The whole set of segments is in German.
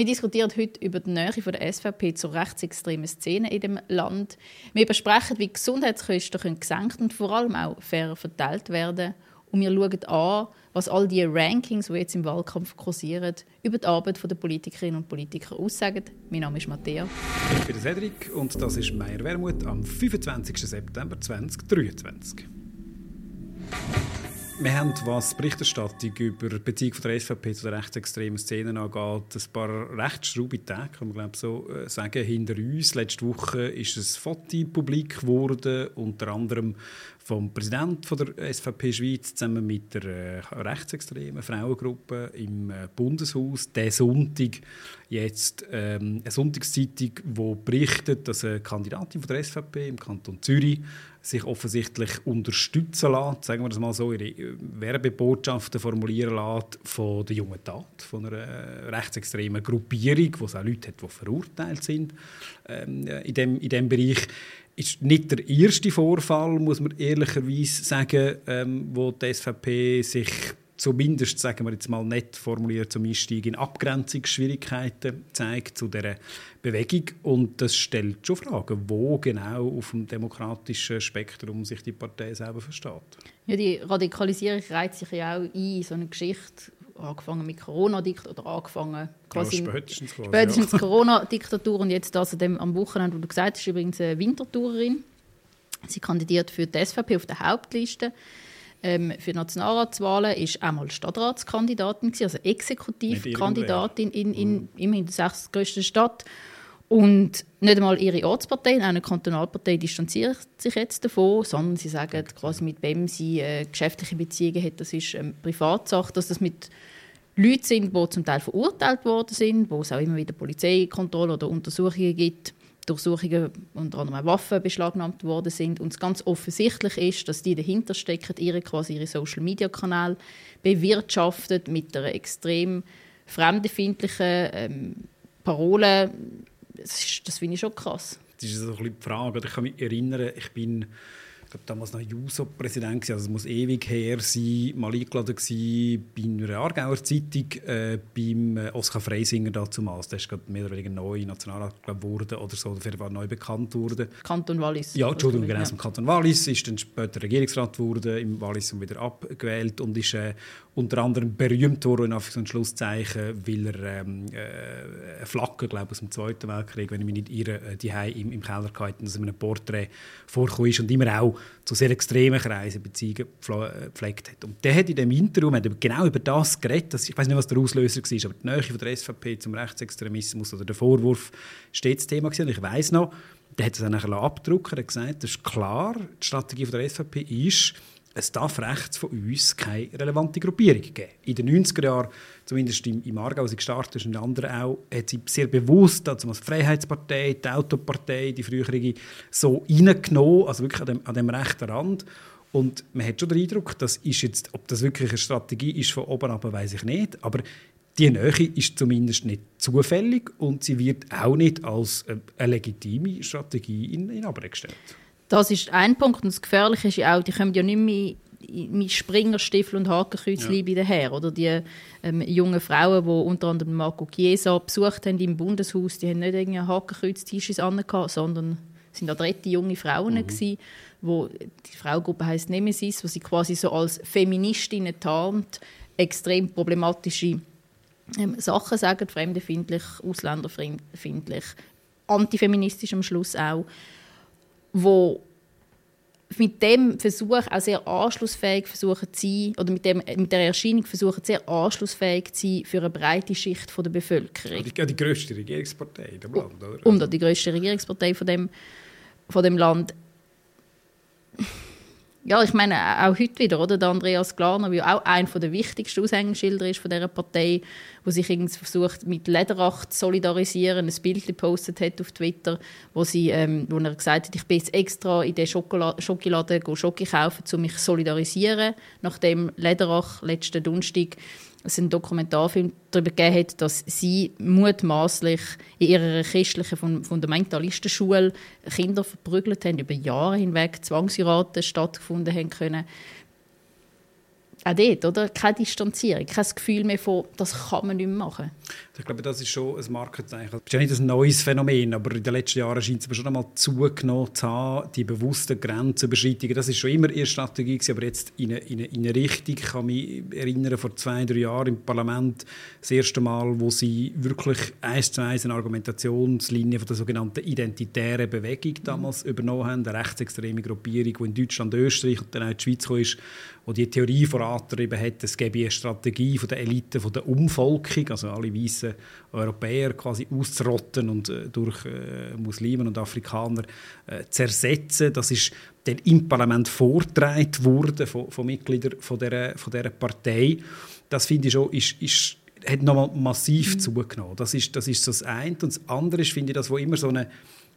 Wir diskutieren heute über die Nähe der SVP zur rechtsextremen Szene in dem Land. Wir besprechen, wie Gesundheitskosten gesenkt und vor allem auch fair verteilt werden Und wir schauen an, was all die Rankings, die jetzt im Wahlkampf kursieren, über die Arbeit der Politikerinnen und Politiker aussagen. Mein Name ist Matthäa. Ich bin Cedric und das ist Meier Wermuth am 25. September 2023. Wir haben, was Berichterstattung über die Beziehung von der SVP zu der rechtsextremen Szene angeht, ein paar recht schraube Tage, kann man glaube so äh, sagen, hinter uns. Letzte Woche ist ein Foto publik geworden, unter anderem vom Präsidenten der SVP Schweiz zusammen mit der äh, rechtsextremen Frauengruppe im äh, Bundeshaus. Der Sonntag jetzt ähm, eine Sonntagszeitung, die berichtet, dass eine Kandidatin von der SVP im Kanton Zürich sich offensichtlich unterstützen lässt, sagen wir das mal so, ihre äh, Werbebotschaften formulieren lässt von der jungen Tat, von einer rechtsextremen Gruppierung, wo es auch Leute hat, die verurteilt sind ähm, in, dem, in dem Bereich ist nicht der erste Vorfall, muss man ehrlicherweise sagen, ähm, wo die SVP sich zumindest, sagen wir jetzt mal nett formuliert, zum Einstieg in Abgrenzungsschwierigkeiten zeigt zu dieser Bewegung. Und das stellt schon Fragen, wo genau auf dem demokratischen Spektrum sich die Partei selber versteht. Ja, die Radikalisierung reiht sich ja auch ein, so eine Geschichte angefangen mit Corona-Diktatur oder angefangen quasi ja, spätestens, quasi, spätestens ja. Corona-Diktatur und jetzt das dem, am Wochenende, wo du gesagt hast, ist übrigens eine Wintertourerin. Sie kandidiert für die SVP auf der Hauptliste. Ähm, für Nationalratswahlen ist einmal Stadtratskandidatin, also Exekutivkandidatin in, in, mhm. immerhin der sechstgrößten Stadt. Und nicht einmal ihre Ortspartei, auch eine Kantonalpartei, distanziert sich jetzt davon, sondern sie sagen quasi, mit wem sie äh, geschäftliche Beziehungen hat, das ist ähm, Privatsache, dass das mit Leuten sind, die zum Teil verurteilt worden sind, wo es auch immer wieder Polizeikontrolle oder Untersuchungen gibt, Durchsuchungen unter anderem Waffen beschlagnahmt worden sind. Und es ganz offensichtlich ist, dass die dahinter stecken, ihre quasi ihre Social Media Kanal bewirtschaftet mit einer extrem fremdenfeindlichen ähm, Parole das, das finde ich schon krass. Das ist so ein bisschen die Frage. Ich kann mich erinnern, ich bin ich glaube, damals noch Juso-Präsident, also es muss ewig her sein, mal eingeladen gewesen bei einer Aargauer Zeitung, äh, beim äh, Oskar Freisinger damals. Der ist gerade mehr oder weniger neu Nationalrat geworden oder so, jeden Fall neu bekannt wurde. Kanton Wallis. Ja, Entschuldigung, genau, ja. Kanton Wallis, ist dann später Regierungsrat geworden, im Wallis und wieder abgewählt und ist äh, unter anderem berühmt worden, in Anführungs- und Schlusszeichen, weil er ähm, äh, eine Flagge, glaube aus dem Zweiten Weltkrieg, wenn ich mich nicht irre, äh, die im, im Keller gehalten, dass er in einem Porträt ist und immer auch zu sehr extremen Kreisen Beziehungen äh, gepflegt hat. Und der hat in dem Interview genau über das geredet, dass, ich weiß nicht, was der Auslöser war, aber die Nähe von der SVP zum Rechtsextremismus oder der Vorwurf steht das Thema gewesen. Und ich weiß noch, der hat es dann nachher abgedruckt, hat gesagt, das ist klar, die Strategie von der SVP ist, es darf rechts von uns keine relevante Gruppierung geben. In den 90er Jahren, zumindest im, im Aargau, als sie gestartet ist und anderen auch, hat sie sehr bewusst also als Freiheitspartei, die Autopartei, die frühere, so reingenommen, also wirklich an dem, an dem rechten Rand. Und man hat schon den Eindruck, das ist jetzt, ob das wirklich eine Strategie ist von oben ab, weiß ich nicht. Aber die Nähe ist zumindest nicht zufällig und sie wird auch nicht als eine legitime Strategie in, in Abrede gestellt. Das ist ein Punkt. Und das Gefährliche ist ja auch, die kommen ja nicht mehr mit Springerstiefel und Hakenkreuzli ja. daher. Oder die ähm, jungen Frauen, die unter anderem Marco Chiesa besucht haben im Bundeshaus, die haben nicht irgendwie Hakenkreuz-T-Shirts angehabt, sondern sind adrette junge Frauen mhm. gewesen, wo die Fraugruppe heißt Nemesis, wo sie quasi so als Feministinnen tarnt, extrem problematische ähm, Sachen sagen, fremdenfindlich, ausländerfeindlich, antifeministisch am Schluss auch wo mit dem Versuch auch sehr anschlussfähig versuchen zu sein, oder mit, dem, mit der Erscheinung versuchen sehr anschlussfähig zu sein für eine breite Schicht von der Bevölkerung. Die, die grösste Regierungspartei in dem Land, oder? Und die grösste Regierungspartei von dem, von dem Land ja, ich meine, auch heute wieder, oder? Der Andreas Glarner, der auch einer der wichtigsten Aushängeschilder ist von dieser Partei, wo sich irgendwie versucht, mit Lederach zu solidarisieren, ein Bild gepostet hat auf Twitter, wo, sie, ähm, wo er gesagt hat, ich bin jetzt extra in den Schokoladen Schoki kaufen, um mich zu solidarisieren, nachdem Lederach letzten Donnerstag es einen Dokumentarfilm darüber gegeben hat, dass sie mutmaßlich in ihrer christlichen Fundamentalistenschule Kinder verprügelt haben, über Jahre hinweg Zwangsheiraten stattgefunden haben können. Auch dort, oder? Keine Distanzierung, kein Gefühl mehr von, das kann man nicht mehr machen. Ich glaube, das ist schon ein Markenzeichen. Das ist ja nicht ein neues Phänomen, aber in den letzten Jahren scheint es schon einmal zugenommen zu haben, die bewussten Grenzüberschreitungen. Das ist schon immer ihre Strategie gewesen, aber jetzt in eine, in, eine, in eine Richtung, ich kann mich erinnern, vor zwei, drei Jahren im Parlament, das erste Mal, wo sie wirklich eins zu eins eine Argumentationslinie von der sogenannten identitären Bewegung damals mhm. übernommen haben, eine rechtsextreme Gruppierung, die in Deutschland, Österreich und dann auch in die Schweiz kam, wo die Theorie vorangetrieben hat, es gäbe eine Strategie von der Elite, von der Umvolkung, also alle weißen Europäer quasi auszurotten und äh, durch äh, Muslimen und Afrikaner äh, zu ersetzen. Das ist dann im Parlament vorgetragen worden von, von Mitgliedern von dieser, von dieser Partei. Das finde ich schon, ist, ist hat nochmal massiv mhm. zugenommen. Das ist, das ist so das eine. Und das andere ist, finde ich, das, wo immer so eine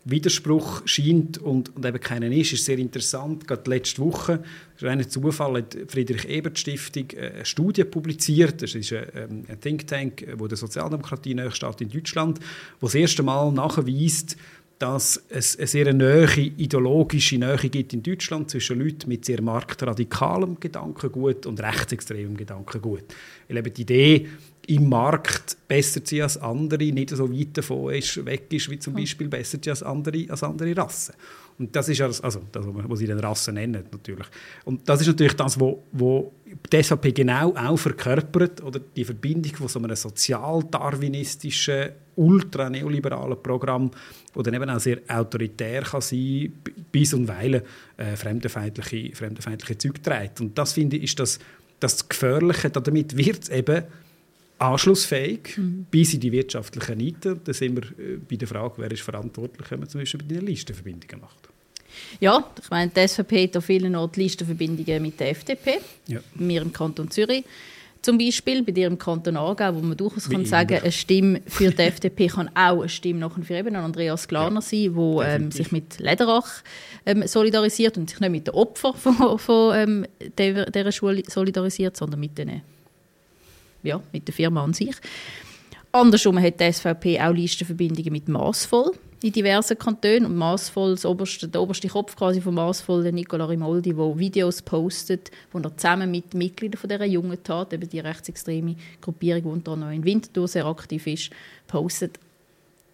Widerspruch scheint und, und eben keinen ist, ist sehr interessant. Gerade letzte Woche, das ist ein Zufall, hat Friedrich-Ebert-Stiftung äh, eine Studie publiziert. Das ist ein, ähm, ein Think Tank, wo der Sozialdemokratie steht in Deutschland, wo das erste Mal nachweist, dass es eine sehr nahe ideologische Nähe gibt in Deutschland zwischen Leuten mit sehr marktradikalem Gedankengut und rechtsextremem Gedankengut. Ich glaube, die Idee, im Markt besser zu als andere, nicht so weit davon ist, weg ist, wie zum Beispiel besser zu als andere, als andere Rassen. Und das ist also das, was sie den Rassen nennen, natürlich. Und das ist natürlich das, was wo die SVP genau auch verkörpert, oder die Verbindung von so einem sozial-darwinistischen, ultra-neoliberalen Programm, das dann eben auch sehr autoritär kann sein bis und weil äh, fremdenfeindliche, fremdenfeindliche Zeug trägt. Und das, finde ich, ist das, das Gefährliche. Damit wird es eben anschlussfähig mhm. bis in die wirtschaftlichen Nieten. Da sind wir äh, bei der Frage, wer ist verantwortlich, wenn man zum Beispiel bei den Listenverbindungen macht. Ja, ich meine, die SVP hat an vielen Orten Listenverbindungen mit der FDP. Ja. Wir im Kanton Zürich zum Beispiel, bei dir im Kanton Aargau, wo man durchaus kann sagen eine Stimme für die FDP kann auch eine Stimme nachher für eben Andreas Glarner ja, sein, der ähm, sich mit Lederach ähm, solidarisiert und sich nicht mit den Opfern von, von ähm, dieser Schule solidarisiert, sondern mit den ja, mit der Firma an sich. Andersrum hat die SVP auch Listenverbindungen mit Maßvoll in diversen Kantonen. Und Maßvoll, oberste, der oberste Kopf quasi von Maßvoll, der Nicola Rimoldi, der Videos postet, wo er zusammen mit Mitgliedern von dieser jungen Tat, eben die rechtsextreme Gruppierung, die unter anderem in Winterthur sehr aktiv ist, postet.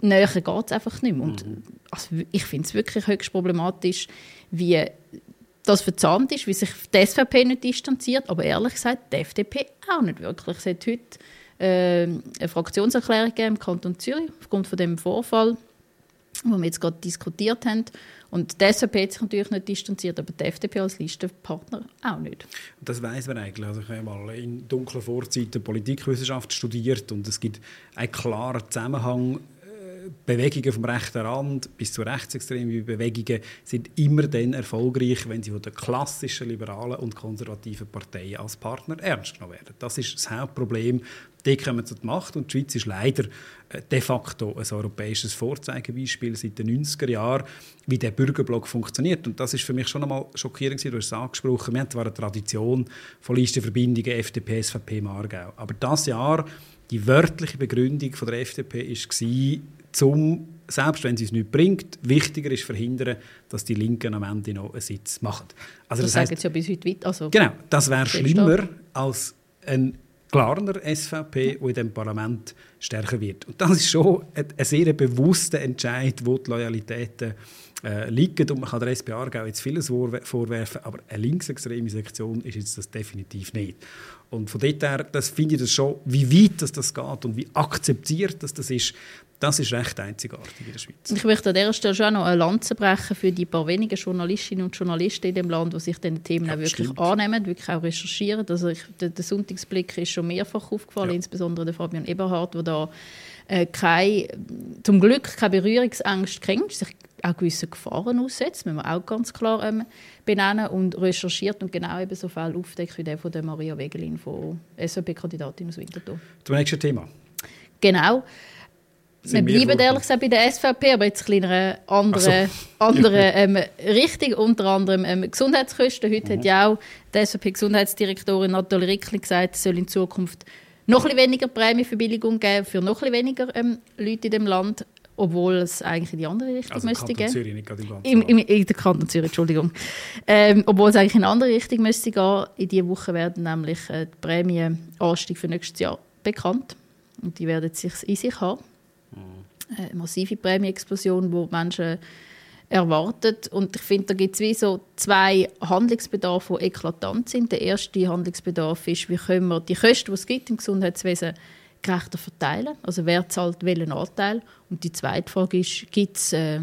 Näher geht es einfach nicht mehr. Und mhm. also, ich finde es wirklich höchst problematisch, wie das verzahnt ist, wie sich die SVP nicht distanziert, aber ehrlich gesagt die FDP auch nicht wirklich. Es hat heute äh, eine Fraktionserklärung im Kanton Zürich aufgrund von dem Vorfall, wo wir jetzt gerade diskutiert haben. Und die SVP hat sich natürlich nicht distanziert, aber die FDP als Listenpartner auch nicht. Das weiß man eigentlich. Also ich habe mal in dunklen Vorzeiten Politikwissenschaft studiert und es gibt einen klaren Zusammenhang Bewegungen vom rechten Rand bis zu rechtsextremen Bewegungen sind immer dann erfolgreich, wenn sie von den klassischen liberalen und konservativen Parteien als Partner ernst genommen werden. Das ist das Hauptproblem. Die kommen zur Macht und die Schweiz ist leider äh, de facto ein europäisches Vorzeigebeispiel seit den 90er Jahren, wie der Bürgerblock funktioniert. Und das ist für mich schon einmal schockierend, du hast es angesprochen, wir haben zwar eine Tradition von Listenverbindungen FDP, SVP, Margau, aber das Jahr die wörtliche Begründung von der FDP war, zum, selbst wenn sie es nicht bringt, wichtiger ist verhindern, dass die Linken am Ende noch einen Sitz machen. Also das, das sagen sie ja bis heute weit. Also genau, das wäre schlimmer als ein klarer SVP, der in dem Parlament stärker wird. Und das ist schon ein, ein sehr bewusster Entscheid, wo die Loyalitäten äh, liegen. Und man kann der SP Aargau jetzt vieles vorwerfen, aber eine linksextreme Sektion ist jetzt das definitiv nicht. Und von dort her, das finde ich das schon, wie weit das, das geht und wie akzeptiert das, das ist, das ist recht einzigartig in der Schweiz. Ich möchte an dieser Stelle schon noch eine Lanze brechen für die paar wenigen Journalistinnen und Journalisten in dem Land, die sich diesen Themen ja, wirklich stimmt. annehmen, wirklich auch recherchieren. Also ich, der, der, Sonntagsblick ist schon mehrfach aufgefallen, ja. insbesondere der Fabian Eberhardt, der da äh, kein, zum Glück keine Berührungsangst kennt, sich auch gewisse Gefahren aussetzt, müssen wir auch ganz klar ähm, benennen und recherchiert und genau eben so Fälle aufdeckt wie der von der Maria Wegelin, von SVP-Kandidatin aus Winterthur. Zum nächsten Thema. Genau wir bleiben ehrlich gesagt bei der SVP, aber jetzt in einer anderen, so. anderen ähm, Richtung, unter anderem ähm, Gesundheitskosten. Heute mhm. hat ja auch die SVP-Gesundheitsdirektorin Nathalie Rickli gesagt, es soll in Zukunft noch ein weniger Prämieverbilligung geben für noch ein weniger ähm, Leute in dem Land. Obwohl es eigentlich in die andere Richtung Also müsste Kanton gehen. Zürich, nicht gerade im ganzen Im, im, in der Kanton Zürich, Entschuldigung. Ähm, obwohl es eigentlich in eine andere Richtung müsste gehen. In dieser Woche werden nämlich äh, die Prämienanstieg für nächstes Jahr bekannt. Und die werden sich in sich haben. Eine massive Prämienexplosion, die die Menschen erwarten. Und ich finde, da gibt es wie so zwei Handlungsbedarfe, die eklatant sind. Der erste Handlungsbedarf ist, wie können wir die Kosten, die es gibt im Gesundheitswesen, gerechter verteilen. Also wer zahlt welchen Anteil. Und die zweite Frage ist, gibt es äh,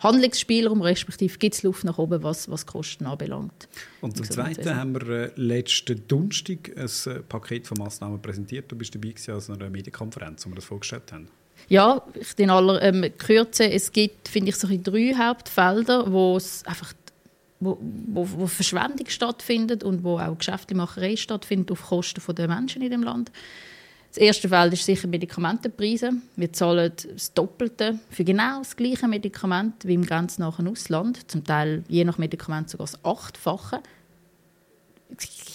Handlungsspielraum, respektive gibt es Luft nach oben, was, was Kosten anbelangt. Und zum Zweiten haben wir äh, letzten Donnerstag ein äh, Paket von Massnahmen präsentiert. Du bist dabei gewesen, an einer Medienkonferenz, wo wir das vorgestellt haben. Ja, ich in aller ähm, Kürze, es gibt, finde ich, so drei Hauptfelder, wo es einfach wo, wo, wo Verschwendung stattfindet und wo auch Geschäftemacherei stattfindet auf Kosten der Menschen in dem Land. Das erste Feld ist sicher Medikamentenpreise. Wir zahlen das Doppelte für genau das gleiche Medikament wie im grenznahen Ausland. Zum Teil je nach Medikament sogar das Achtfache.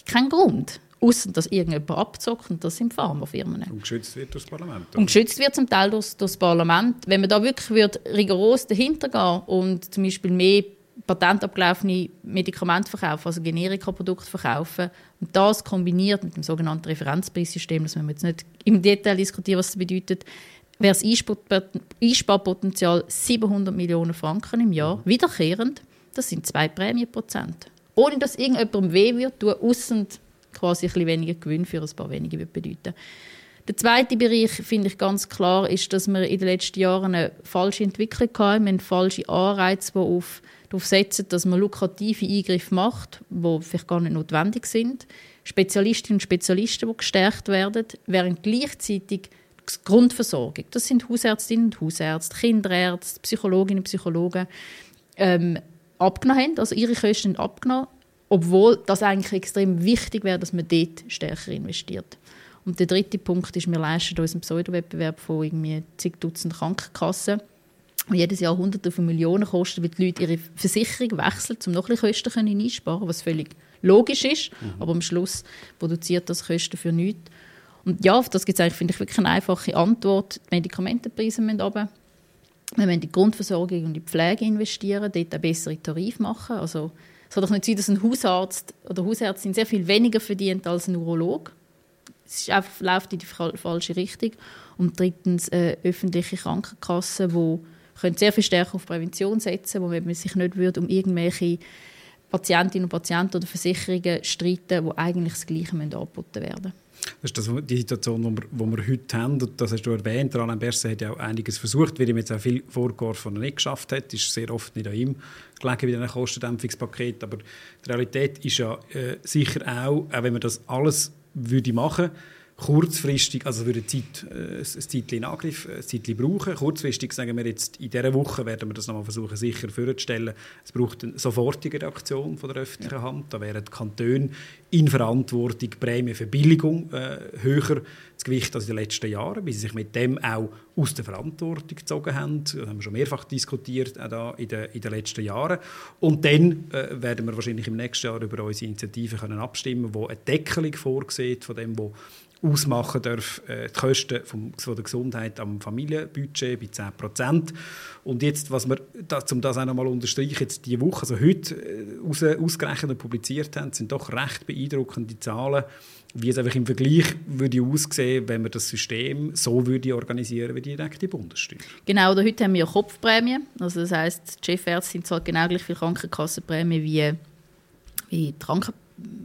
Kein Grund. Außer dass irgendjemand abzockt und das sind Pharmafirmen. Und geschützt wird durch das Parlament. Und geschützt wird zum Teil durch, durch das Parlament. Wenn man da wirklich wird rigoros dahinter gehen und zum Beispiel mehr patentabgelaufene Medikamente verkaufen, also Generika-Produkte verkaufen und das kombiniert mit dem sogenannten Referenzpreissystem, das wir jetzt nicht im Detail diskutieren, was das bedeutet, wäre das Einspar- Einsparpotenzial 700 Millionen Franken im Jahr, wiederkehrend. Das sind zwei Prämienprozent. Ohne dass irgendjemandem weh wird, tun, ausser quasi ein bisschen weniger Gewinn für ein paar wenige wird bedeuten. Der zweite Bereich, finde ich ganz klar, ist, dass wir in den letzten Jahren eine falsche Entwicklung hatten. Wir haben falsche Anreize, die auf, darauf setzen, dass man lukrative Eingriffe macht, die vielleicht gar nicht notwendig sind. Spezialistinnen und Spezialisten, die gestärkt werden, während gleichzeitig die Grundversorgung, das sind Hausärztinnen und Hausärzte, Kinderärzte, Psychologinnen und Psychologen, ähm, abgenommen haben, also ihre Kosten sind abgenommen, obwohl das eigentlich extrem wichtig wäre, dass man dort stärker investiert. Und der dritte Punkt ist, wir leisten uns einen Pseudowettbewerb von irgendwie zig Dutzend Krankenkassen, die jedes Jahr Hunderte von Millionen kosten, weil die Leute ihre Versicherung wechseln, um noch ein bisschen Kosten können einsparen was völlig logisch ist, aber am Schluss produziert das Kosten für nichts. Und ja, auf das gibt es eigentlich, finde ich, wirklich eine einfache Antwort. Die Medikamentenpreise müssen runter. Wir müssen in die Grundversorgung und in die Pflege investieren, dort eine bessere Tarif machen. Also, es kann doch nicht sein, dass ein Hausarzt oder Hausärztin sehr viel weniger verdient als ein Urolog. Es ist einfach, läuft in die fa- falsche Richtung. Und drittens, äh, öffentliche Krankenkassen, die können sehr viel stärker auf Prävention setzen, wo man sich nicht würde um irgendwelche Patientinnen und Patienten oder Versicherungen streiten, wo eigentlich das Gleiche müssen angeboten werden Das ist das, die Situation, die wir, die wir heute haben. Und das hast du erwähnt. Alain Berset hat ja auch einiges versucht, weil ihm jetzt auch viel vorgeworfen, was er nicht geschafft hat. ist sehr oft nicht an ihm gelegen bei diesen Kostendämpfungspaket. Aber die Realität ist ja äh, sicher auch, auch wenn man das alles würde machen kurzfristig, also würde Zeit, äh, ein Zeitchen in Angriff, ein Zeitchen brauchen. Kurzfristig sagen wir jetzt, in dieser Woche werden wir das nochmal versuchen, sicher vorzustellen. Es braucht eine sofortige Reaktion von der öffentlichen Hand. Da wären die Kantone in Verantwortung, Prämienverbilligung äh, höher das Gewicht als in den letzten Jahren, weil sie sich mit dem auch aus der Verantwortung gezogen haben. Das haben wir schon mehrfach diskutiert, auch da in, den, in den letzten Jahren. Und dann äh, werden wir wahrscheinlich im nächsten Jahr über unsere Initiative können abstimmen können, die eine Deckelung vorsieht von dem, was ausmachen darf, äh, die Kosten vom, von der Gesundheit am Familienbudget bei 10 Prozent. Und jetzt, was wir, da, um das auch nochmal unterstreichen, jetzt diese Woche, also heute äh, aus, ausgerechnet und publiziert haben, sind doch recht beeindruckende Zahlen, wie es einfach im Vergleich würde aussehen, wenn wir das System so würde organisieren wie die direkte Bundessteuer. Genau, oder heute haben wir Kopfprämie. Also das heisst, die Chefärztin zahlt genau gleich viel Krankenkassenprämie wie, wie die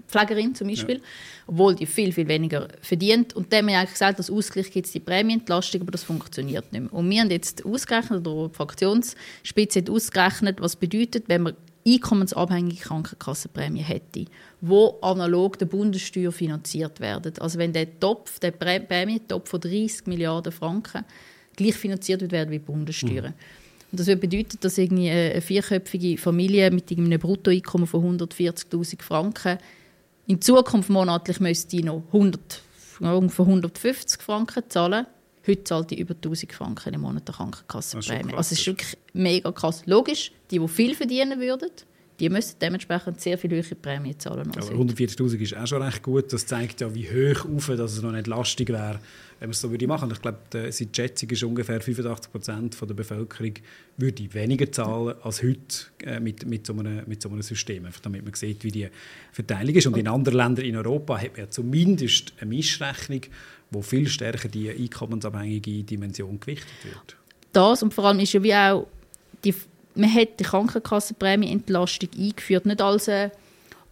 Krankenpflegerin zum Beispiel, ja. obwohl die viel, viel weniger verdient. Und dann haben wir eigentlich gesagt, als Ausgleich gibt es die Prämienentlastung, aber das funktioniert nicht mehr. Und wir haben jetzt ausgerechnet, oder die Fraktionsspitze hat ausgerechnet, was bedeutet, wenn man einkommensabhängige Krankenkassenprämie hätte, wo analog der Bundessteuer finanziert werden. Also wenn der Topf, der Prämientopf von 30 Milliarden Franken gleich finanziert wird werden wie die Bundessteuer. Mhm. Und das würde bedeuten, dass irgendwie eine vierköpfige Familie mit einem Bruttoeinkommen von 140'000 Franken in Zukunft monatlich müsste noch 100, ungefähr 150 Franken zahlen. Heute zahlt die über 1000 Franken im Monat der Krankenkassenprämie. Also es ist wirklich mega krass. Logisch, die, die viel verdienen würden, die müssen dementsprechend sehr viel höhere Prämien zahlen. Aber 140'000 ist auch schon recht gut. Das zeigt ja, wie hoch auf, dass es noch nicht lastig wäre, wenn man es so würde machen. Ich glaube, die Schätzung ist ungefähr 85 Prozent der Bevölkerung würde weniger zahlen als heute äh, mit, mit, so einem, mit so einem System, einfach damit man sieht, wie die Verteilung ist. Und in anderen Ländern in Europa hat man ja zumindest eine Mischrechnung, wo viel stärker die einkommensabhängige Dimension gewichtet wird. Das und vor allem ist ja wie auch die man hat die Krankenkassenprämieentlastung eingeführt, nicht als eine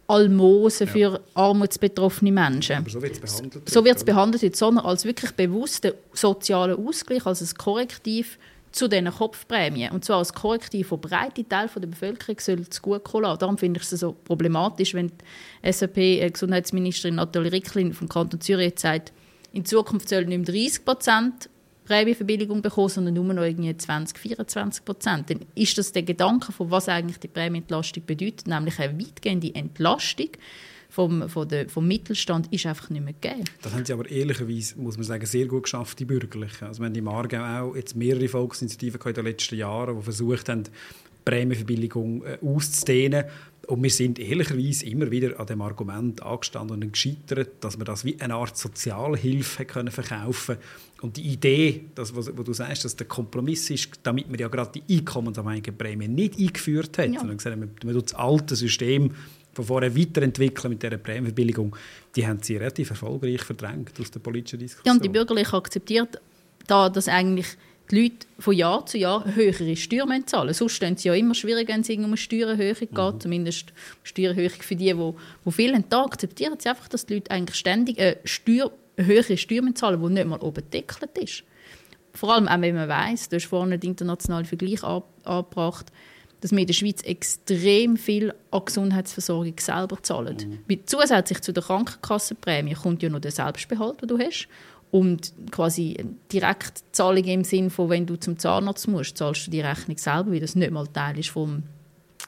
Almosen ja. für armutsbetroffene Menschen. Aber so wird es behandelt. So wird es behandelt, sondern als wirklich bewussten sozialen Ausgleich, als ein Korrektiv zu diesen Kopfprämien. Und zwar als Korrektiv, wo breite Teil der Bevölkerung soll zu gut kommen Darum finde ich es so problematisch, wenn die SAP-Gesundheitsministerin Nathalie Ricklin vom Kanton Zürich jetzt sagt, in Zukunft sollen nicht mehr 30 Prozent Prämienverbilligung bekommen, sondern nur noch irgendwie 20, 24 Prozent. Dann ist das der Gedanke, von was eigentlich die Prämienentlastung bedeutet, nämlich eine weitgehende Entlastung vom, vom, der, vom Mittelstand ist einfach nicht mehr gegeben. Das haben sie aber ehrlicherweise, muss man sagen, sehr gut geschafft, die Bürgerlichen. Also wir haben im Aargau auch jetzt mehrere Volksinitiativen in den letzten Jahren, die versucht haben, Prämienverbilligung äh, auszudehnen. Und wir sind ehrlicherweise immer wieder an dem Argument angestanden und gescheitert, dass man das wie eine Art Sozialhilfe können verkaufen Und die Idee, dass, was, was, du sagst, dass der Kompromiss ist, damit man ja gerade die einkommensabhängigen Prämien nicht eingeführt hat, ja. sondern gesagt, man, man das alte System von vorher weiterentwickeln mit dieser Prämienverbilligung, die haben sie relativ erfolgreich verdrängt aus der politischen Diskussion. Ja, und die Bürgerlichen akzeptiert da, dass eigentlich die Leute von Jahr zu Jahr höhere Steuern zahlen Sonst stehen sie ja immer schwierig, wenn es um eine Steuererhöhung geht, mhm. zumindest Steuererhöhung für die, die, die viel haben. Da akzeptieren sie einfach, dass die Leute eigentlich ständig eine, Steuer, eine höhere Steuern zahlen, die nicht mal oben deckelt ist. Vor allem auch, wenn man weiss, du hast vorhin den internationalen Vergleich angebracht, dass wir in der Schweiz extrem viel an Gesundheitsversorgung selber zahlen. Mhm. Zusätzlich zu der Krankenkassenprämie kommt ja noch der Selbstbehalt, den du hast. Und quasi Direktzahlung im Sinn von, wenn du zum Zahnarzt musst, zahlst du die Rechnung selber, weil das nicht mal Teil ist vom,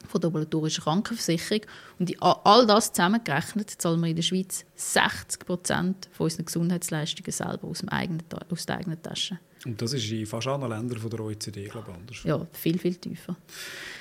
von der obligatorischen Krankenversicherung. Und all das zusammengerechnet zahlen wir in der Schweiz 60 Prozent von unseren Gesundheitsleistungen selber aus, dem eigenen, aus der eigenen Tasche. Und das ist in fast allen Ländern der OECD, glaube ich, anders. Ja, viel, viel tiefer.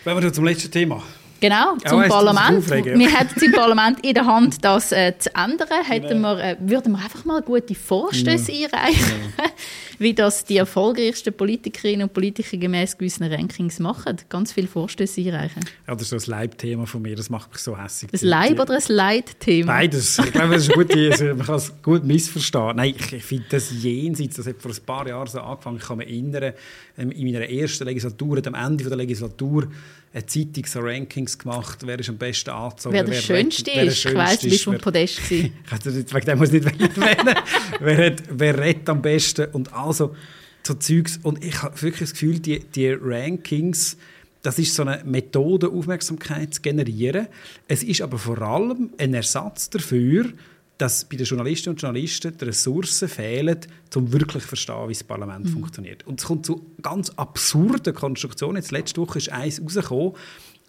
Wenn wir zum letzten Thema. Genau, zum oh, Parlament. Wir hätten es im Parlament in der Hand, das äh, zu ändern. Hätten wir, äh, würden wir einfach mal gute Vorstöße ja. einreichen, ja. wie das die erfolgreichsten Politikerinnen und Politiker gemäß gewissen Rankings machen. Ganz viele Vorstöße einreichen. Ja, das ist so ein Leibthema von mir, das macht mich so hässlich. Ein Leib- oder ein Leitthema? Beides. Ich glaube, das ist gut, man kann es gut missverstehen. Nein, ich, ich finde das jenseits, das hat vor ein paar Jahren so angefangen, ich kann mich erinnern, ähm, in meiner ersten Legislatur, am Ende der Legislatur, eine Zeitung so Rankings gemacht, wer ist am besten angezogen. Wer der wer Schönste wer ist. Ich weiss, du bist vom Podest gewesen. wegen dem muss ich nicht erwähnen. wer, hat, wer redet am besten und also so Zeugs. Und ich habe wirklich das Gefühl, die, die Rankings, das ist so eine Methode, Aufmerksamkeit zu generieren. Es ist aber vor allem ein Ersatz dafür, dass bei den Journalistinnen und Journalisten die Ressourcen fehlen, um wirklich zu verstehen, wie das Parlament mhm. funktioniert. Und es kommt zu ganz absurden Konstruktionen. Jetzt letzte Woche ist eins rausgekommen,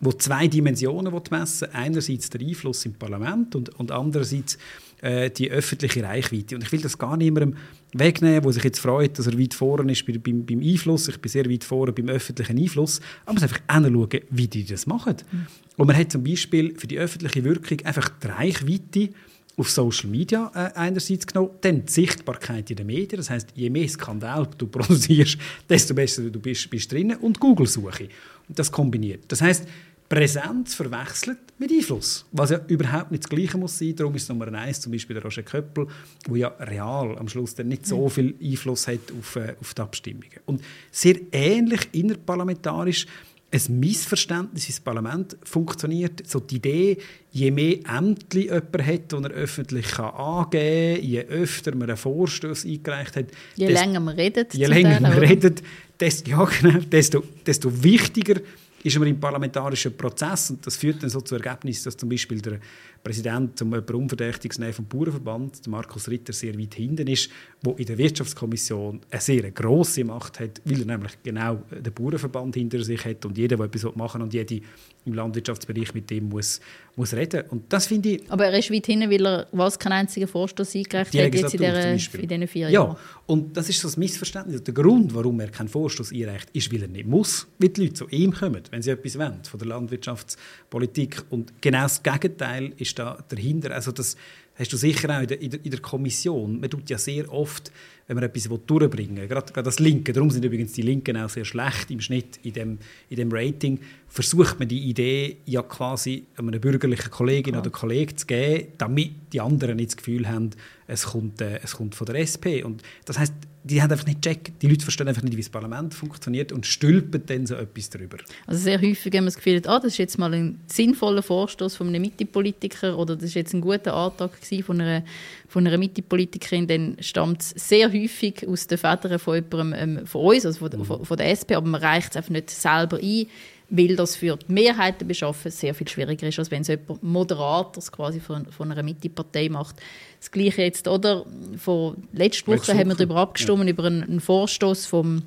wo zwei Dimensionen messen Einerseits der Einfluss im Parlament und, und andererseits äh, die öffentliche Reichweite. Und ich will das gar niemandem wegnehmen, der sich jetzt freut, dass er weit vorne ist beim, beim Einfluss. Ich bin sehr weit vorne beim öffentlichen Einfluss. Aber man muss einfach anschauen, wie die das machen. Mhm. Und man hat zum Beispiel für die öffentliche Wirkung einfach die Reichweite auf Social Media äh, einerseits genommen, dann die Sichtbarkeit in den Medien, das heißt, je mehr Skandal du produzierst, desto besser du bist, bist drinnen und Google-Suche. Und das kombiniert. Das heißt, Präsenz verwechselt mit Einfluss, was ja überhaupt nicht das Gleiche muss sein. Darum ist Nummer eins zum Beispiel der Roger Köppel, wo ja real am Schluss dann nicht so viel Einfluss hat auf, äh, auf die Abstimmungen. Und sehr ähnlich innerparlamentarisch ein Missverständnis ins Parlament funktioniert. So die Idee, je mehr Ämter jemand hat, die er öffentlich kann angeben kann, je öfter man einen Vorstoß eingereicht hat, je desto, länger man redet, je länger man redet desto, ja, genau, desto, desto wichtiger ist man im parlamentarischen Prozess und das führt dann so zu Ergebnis, dass zum Beispiel der Präsident, um jemanden unverdächtig zu nehmen, vom Bauernverband, Markus Ritter, sehr weit hinten ist, der in der Wirtschaftskommission eine sehr grosse Macht hat, weil er nämlich genau den Bauernverband hinter sich hat und jeder, der etwas machen und jede im Landwirtschaftsbereich mit dem muss, muss reden. Und das finde ich... Aber er ist weit hinten, weil er was keinen einzigen Vorstoß eingereicht hat jetzt in, der, in diesen vier Jahren. Ja, und das ist so ein Missverständnis. Der Grund, warum er keinen Vorstoß einreicht, ist, weil er nicht muss, weil die Leute zu ihm kommen, wenn sie etwas wollen von der Landwirtschaftspolitik. Und genau das Gegenteil ist da dahinter. Also das hast du sicher auch in der, in der, Kommission. Man tut ja sehr oft wenn man etwas durchbringen will. Gerade, gerade das Linke, darum sind übrigens die Linken auch sehr schlecht im Schnitt in dem, in dem Rating, versucht man die Idee ja quasi einer bürgerlichen Kollegin ja. oder Kollegen zu geben, damit die anderen nicht das Gefühl haben, es kommt, äh, es kommt von der SP. Und das heißt, die haben einfach nicht gecheckt, die Leute verstehen einfach nicht, wie das Parlament funktioniert und stülpen dann so etwas darüber. Also sehr häufig haben wir das Gefühl, ah, das ist jetzt mal ein sinnvoller Vorstoß von einem Mitte-Politiker oder das ist jetzt ein guter Antrag von einer, von einer Mitte-Politikerin, dann stammt es sehr häufig aus den Federn von jemandem ähm, von uns, also von, mhm. von, von der SP, aber man reicht es einfach nicht selber ein, weil das für die Mehrheiten beschaffen sehr viel schwieriger ist, als wenn es jemand Moderators quasi von, von einer Mitte-Partei macht. Das Gleiche jetzt, oder? Vor letzte Woche, haben wir darüber abgestimmt, ja. über einen, einen Vorstoß vom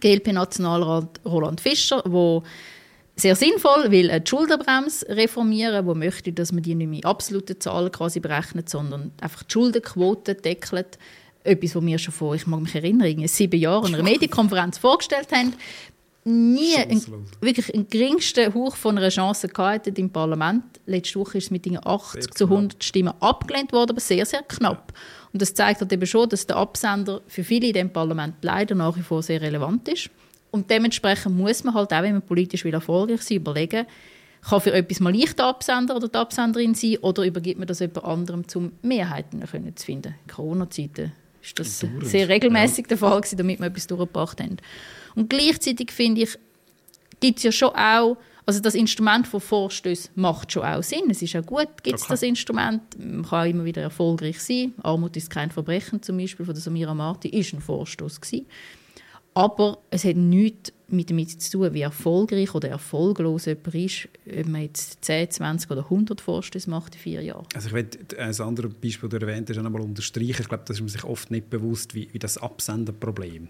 GLP-Nationalrat Roland Fischer, wo sehr sinnvoll, weil die Schuldenbremse reformieren, wo möchte, dass man die nicht mehr absolute Zahlen quasi berechnet, sondern einfach die Schuldenquote deckelt. Etwas, was wir schon vor, ich mag mich erinnern, sieben Jahren in einer Medienkonferenz vorgestellt haben nie ein, wirklich einen geringsten Hauch von einer Chance gehabt im Parlament. Letzte Woche ist es mit 80 zu 100 Stimmen abgelehnt worden, aber sehr, sehr knapp. Und das zeigt halt eben schon, dass der Absender für viele in dem Parlament leider nach wie vor sehr relevant ist. Und dementsprechend muss man halt auch, wenn man politisch will erfolgreich sein überlegen, kann für etwas mal leicht der Absender oder die Absenderin sein oder übergibt man das jemand anderem, um Mehrheiten zu finden. In Corona-Zeiten ist das sehr regelmäßig ja. der Fall gewesen, damit wir etwas durchgebracht haben. Und gleichzeitig finde ich, gibt es ja schon auch, also das Instrument von Vorstößen macht schon auch Sinn. Es ist auch gut, gibt es okay. das Instrument. Man kann immer wieder erfolgreich sein. Armut ist kein Verbrechen zum Beispiel von der Samira Marti ist ein Vorstoß gewesen. Aber es hat nichts mit damit zu tun, wie erfolgreich oder erfolglos jemand ist, ob man jetzt 10, 20 oder 100 Vorstöße macht in vier Jahren. Also ich will ein anderes Beispiel, das du erwähnt hast, einmal unterstreichen. Ich glaube, das ist man sich oft nicht bewusst, wie, wie das Absenderproblem.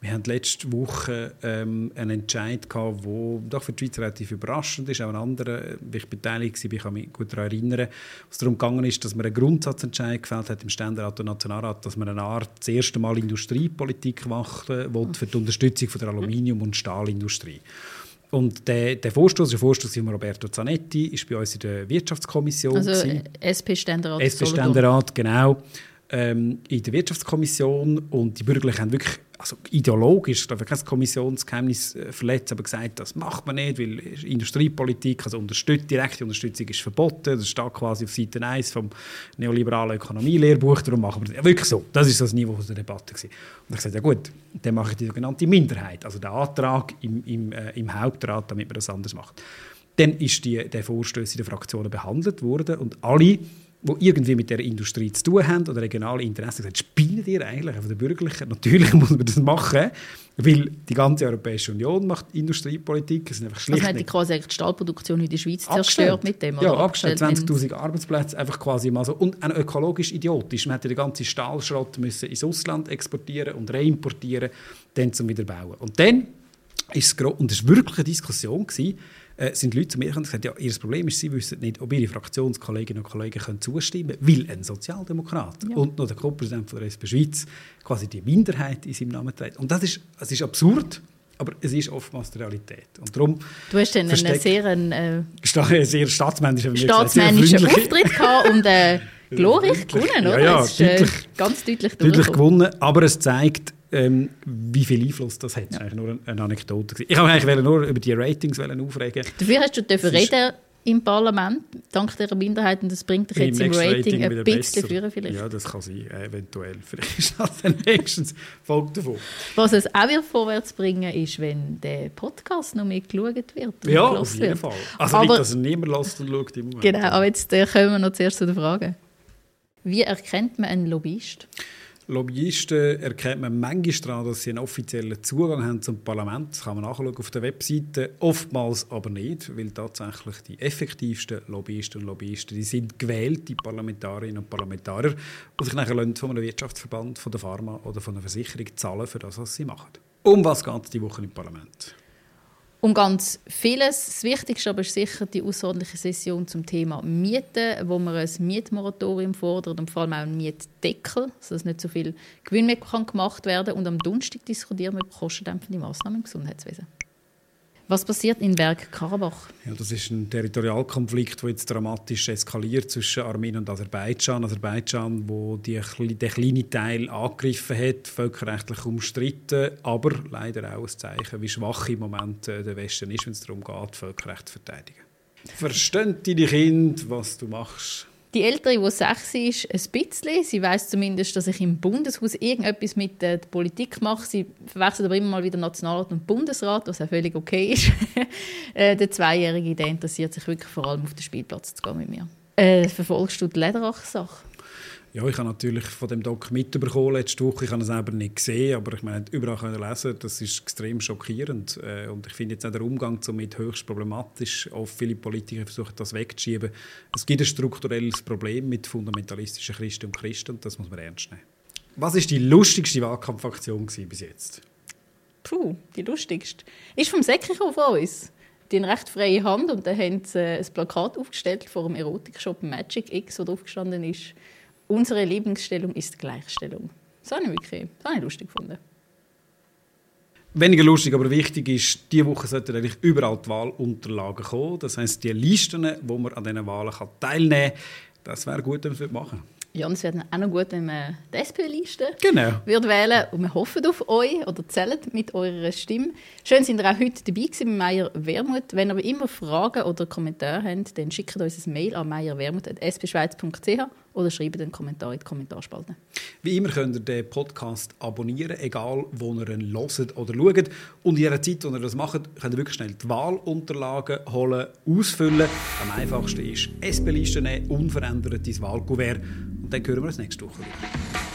Wir hatten letzte Woche ähm, einen Entscheid gehabt, der doch für die Schweiz relativ überraschend ist. Auch ein anderer, wie ich beteiligt war, ich kann mich gut daran erinnern, was darum gegangen ist, dass man einen Grundsatzentscheid gefällt hat im Ständerat und Nationalrat, dass man eine Art das erste Mal Industriepolitik machen will für die Unterstützung von der Aluminium- und Stahlindustrie. Und der, der Vorstoß, der Vorstoß von Roberto Zanetti, ist bei uns in der Wirtschaftskommission. Also SP-Ständerat. SP-Ständerat, genau. Ähm, in der Wirtschaftskommission und die Bürgerlichen haben wirklich also ideologisch, ich darf kein Kommissionsgeheimnis äh, verletzt, aber gesagt, das macht man nicht, weil Industriepolitik, also unterstützt, direkte Unterstützung ist verboten, das steht quasi auf Seite 1 vom neoliberalen Ökonomielehrbuch, darum machen wir das. Ja, wirklich so, das ist das Niveau der Debatte. Gewesen. Und ich gesagt, ja gut, dann mache ich die sogenannte Minderheit, also den Antrag im, im, äh, im Hauptrat, damit man das anders macht. Dann ist die, der Vorstöß in den Fraktionen behandelt worden und alle die irgendwie mit der Industrie zu tun haben oder regionale Interessen, gesagt, spielen die eigentlich von den Bürgerlichen? Natürlich muss man das machen, weil die ganze Europäische Union macht Industriepolitik. Es sind einfach schlicht also hat die quasi die Stahlproduktion in der Schweiz zerstört mit dem? Ja, abgestellt. 20'000 Arbeitsplätze einfach quasi mal so. Und auch ökologisch idiotisch. Man hätte den ganzen Stahlschrott müssen ins Ausland exportieren und reimportieren, dann zum Wiederbauen. Und dann ist es, und es war wirklich eine Diskussion, gewesen, äh, sind Leute zu mir gekommen und gesagt, ja, ihr Problem ist, sie wissen nicht, ob ihre Fraktionskolleginnen und Kollegen können zustimmen können, weil ein Sozialdemokrat ja. und noch der Co-Präsident der SP Schweiz quasi die Minderheit in seinem Namen trägt. Und das ist, das ist absurd. Aber es ist oftmals die Realität. Und darum du hast dann einen sehr, äh, sehr staatsmännischen, staatsmännischen Auftritt gehabt und äh, glorreich gewonnen, oder? Ja, ja, ist, äh, ganz deutlich, deutlich gewonnen. Aber es zeigt, ähm, wie viel Einfluss das hat. Das war nur eine Anekdote. Ich wollte eigentlich nur über die Ratings aufregen. Dafür hast du dürfen reden im Parlament, dank dieser Minderheit, und das bringt dich jetzt im Rating, Rating ein bisschen führen vielleicht. Ja, das kann sein, eventuell. Vielleicht ist das der nächste Folge davon. Was es auch wieder vorwärts bringen ist, wenn der Podcast noch mehr geschaut wird. Ja, auf jeden wird. Fall. Also aber, nicht, dass er niemand lässt und schaut im Moment. Genau, aber jetzt äh, kommen wir noch zuerst zu der Frage. Wie erkennt man einen Lobbyist? Lobbyisten erkennt man manchmal daran, dass sie einen offiziellen Zugang haben zum Parlament. Das kann man nachschauen auf der Webseite. Oftmals aber nicht, weil tatsächlich die effektivsten Lobbyisten und Lobbyisten, die sind gewählte Parlamentarierinnen und Parlamentarier, die sich nachher von einem Wirtschaftsverband, von der Pharma oder von einer Versicherung zahlen für das, was sie machen. Um was geht es die Woche im Parlament? Um ganz vieles. Das Wichtigste aber ist sicher die außerordentliche Session zum Thema Mieten, wo man ein Mietmoratorium fordert und vor allem auch einen Mietdeckel, sodass nicht so viel Gewinn mehr gemacht werden kann. Und am Donnerstag diskutieren wir über kostendämpfende Massnahmen im Gesundheitswesen. Was passiert in Bergkarabach? Ja, das ist ein Territorialkonflikt, der jetzt dramatisch eskaliert zwischen Armenien und Aserbaidschan. Aserbaidschan, wo die, den kleinen Teil angegriffen hat, völkerrechtlich umstritten, aber leider auch ein Zeichen, wie schwach im Moment äh, der Westen ist, wenn es darum geht, Völkerrecht zu verteidigen. Verstehen deine Kinder, was du machst? Die Ältere, die sechs ist, ein bisschen. Sie weiß zumindest, dass ich im Bundeshaus irgendetwas mit der Politik mache. Sie verwechselt aber immer mal wieder Nationalrat und Bundesrat, was auch völlig okay ist. Äh, der Zweijährige der interessiert sich wirklich vor allem auf den Spielplatz zu gehen mit mir. Äh, verfolgst du die Lederach-Sache? Ja, ich habe natürlich von dem Doc mitbekommen letzte Woche. Ich habe es selber nicht gesehen, aber ich meine, überall können lesen. Das ist extrem schockierend. Äh, und ich finde jetzt auch der Umgang damit höchst problematisch. Auch viele Politiker versuchen das wegzuschieben. Es gibt ein strukturelles Problem mit fundamentalistischen Christen und Christen und das muss man ernst nehmen. Was ist die lustigste Wahlkampfaktion bis jetzt? Puh, die lustigste. Ist vom Säckchen von uns. Die haben recht freie Hand und dann haben sie ein Plakat aufgestellt vor dem Erotikshop Magic X, wo drauf gestanden ist unsere Lieblingsstellung ist Gleichstellung. Das habe ich wirklich das habe ich lustig gefunden. Weniger lustig, aber wichtig ist, diese Woche sollten eigentlich überall die Wahlunterlagen kommen. Das heisst, die Listen, wo man an diesen Wahlen teilnehmen kann, das wäre gut, wenn man es machen. Ja, und es wäre auch noch gut, wenn man die SP-Liste genau. wählen Und wir hoffen auf euch oder zählt mit eurer Stimme. Schön, sind ihr auch heute dabei gewesen mit Meier Wermut. Wenn ihr immer Fragen oder Kommentare habt, dann schickt uns ein Mail an meierwermut.spschweiz.ch oder schreibt einen Kommentar in die Kommentarspalte. Wie immer könnt ihr den Podcast abonnieren, egal wo ihr ihn hört oder schaut. Und in der Zeit, wo ihr das macht, könnt ihr wirklich schnell die Wahlunterlagen holen, ausfüllen. Am einfachsten ist SP-Liste nehmen, unverändert ins Wahlkuvert. Und dann hören wir uns nächste Woche wieder.